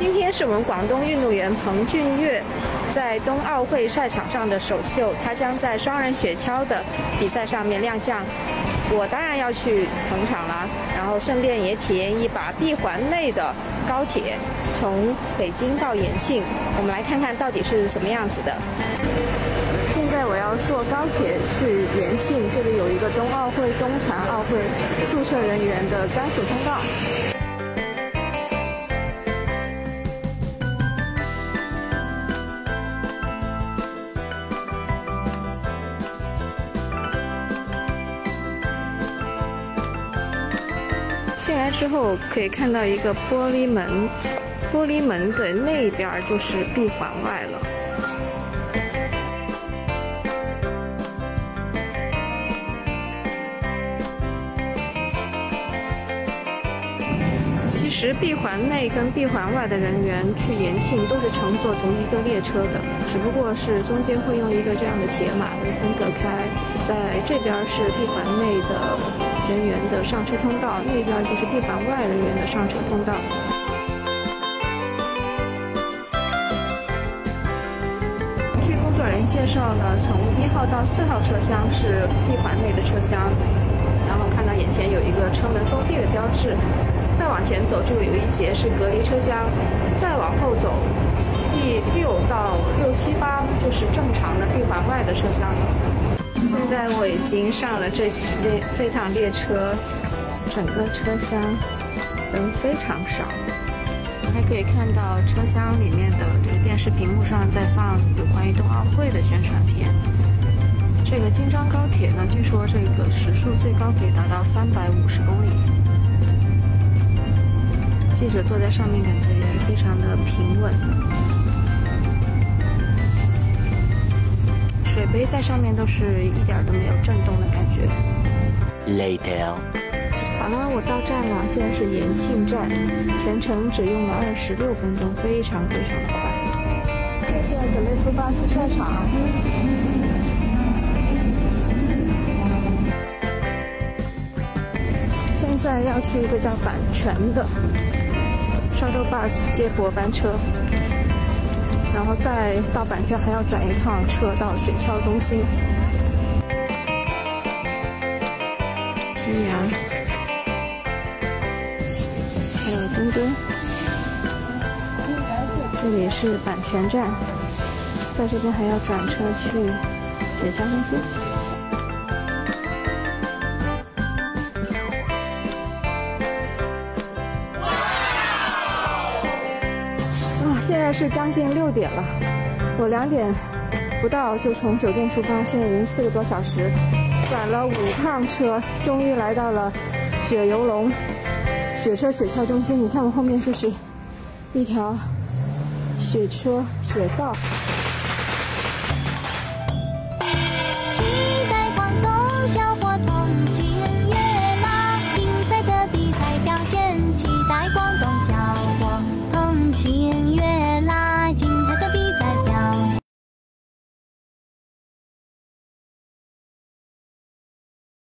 今天是我们广东运动员彭俊岳在冬奥会赛场上的首秀，他将在双人雪橇的比赛上面亮相。我当然要去捧场了，然后顺便也体验一把闭环内的高铁，从北京到延庆，我们来看看到底是什么样子的。现在我要坐高铁去延庆，这里有一个冬奥会、冬残奥会注册人员的专属通道。来之后可以看到一个玻璃门，玻璃门的那边就是闭环外了。其实闭环内跟闭环外的人员去延庆都是乘坐同一个列车的，只不过是中间会用一个这样的铁马来分隔开，在这边是闭环内的人员的上车通道，那边就是闭环外人员的上车通道。据工作人员介绍呢，从一号到四号车厢是闭环内的车厢，然后看到眼前有一个车门封闭的标志。再往前走，就有一节是隔离车厢；再往后走，第六到六七八就是正常的闭环外的车厢了。现在我已经上了这列这趟列车，整个车厢人非常少，还可以看到车厢里面的这个电视屏幕上在放有关于冬奥会的宣传片。这个京张高铁呢，据说这个时速最高可以达到三百五十公里。记者坐在上面，感觉也非常的平稳。水杯在上面都是一点都没有震动的感觉。Later，好了，我到站了，现在是延庆站，全程只用了二十六分钟，非常非常的快。现在准备出发去菜场。现在要去一个叫板泉的。Shuttle Bus 接驳班车，然后再到板泉还要转一趟车到雪橇中心。夕阳，还有墩墩。这里是版权站，在这边还要转车去雪橇中心。现在是将近六点了，我两点不到就从酒店出发，现在已经四个多小时，转了五趟车，终于来到了雪游龙雪车雪橇中心。你看我后面就是一条雪车雪道。